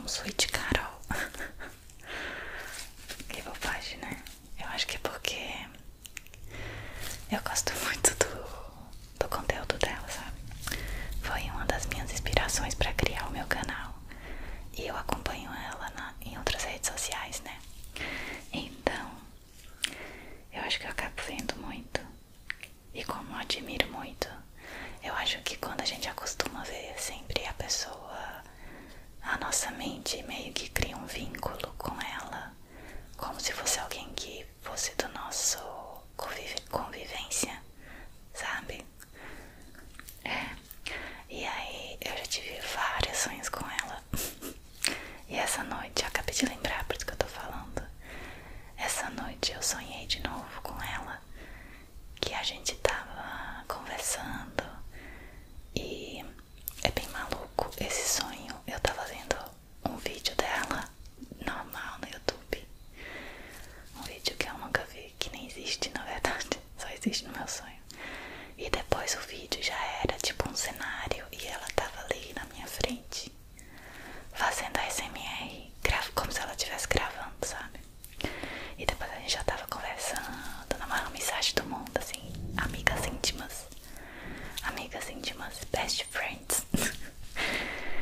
Com Sweet Carol.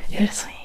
Seriously.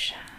Russia.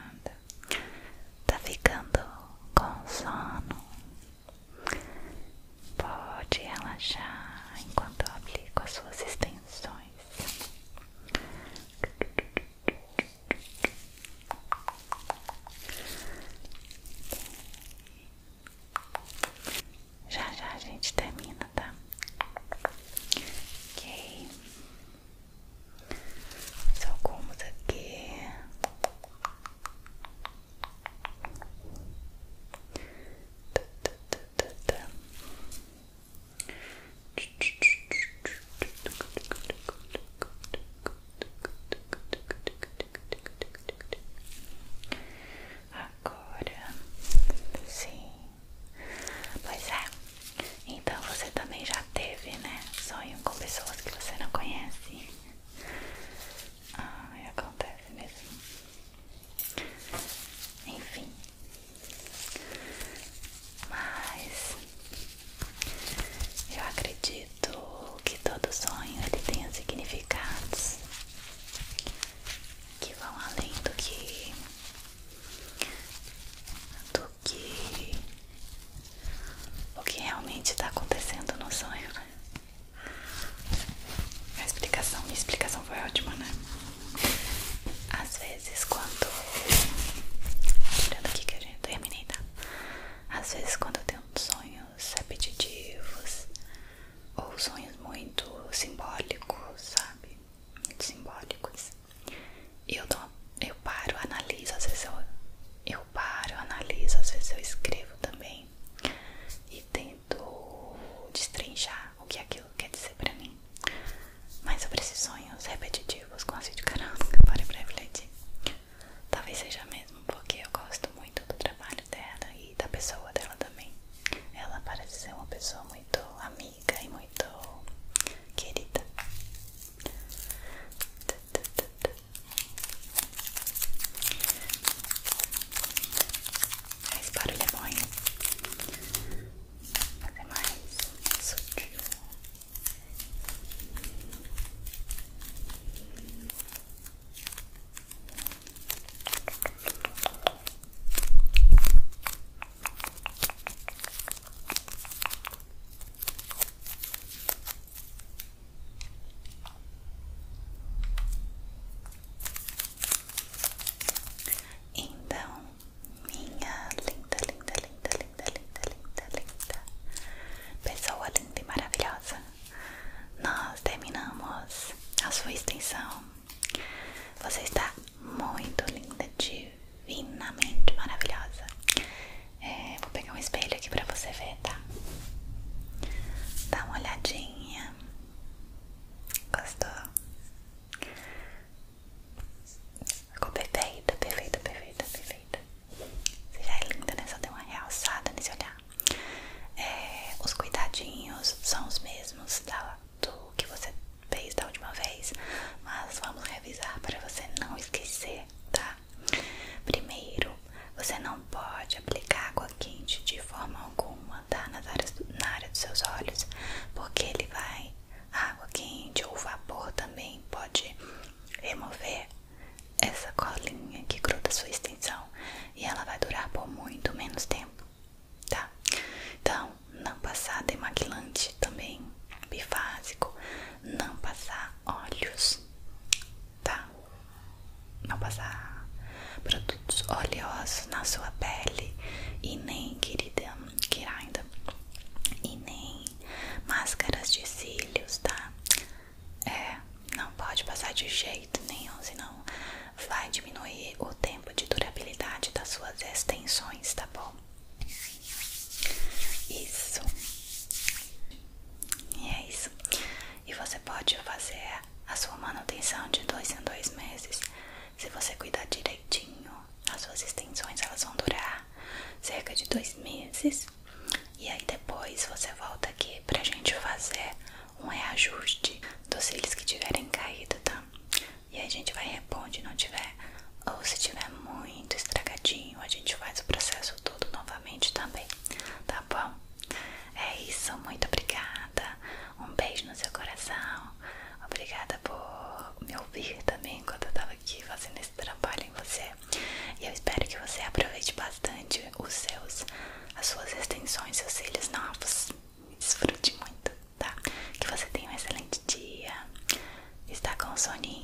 Você está fazer a sua manutenção de dois em dois meses. Se você cuidar direitinho, as suas extensões elas vão durar cerca de dois meses. E aí depois você volta aqui pra gente fazer um reajuste dos cílios que tiverem caído, tá? E aí a gente vai repor onde não tiver, ou se tiver muito estragadinho, a gente faz o processo todo novamente também, tá bom? É isso, muito obrigada. Um beijo no seu coração obrigada por me ouvir também enquanto eu tava aqui fazendo esse trabalho em você. E eu espero que você aproveite bastante os seus, as suas extensões, seus cílios novos. Desfrute muito, tá? Que você tenha um excelente dia. Está com soninho?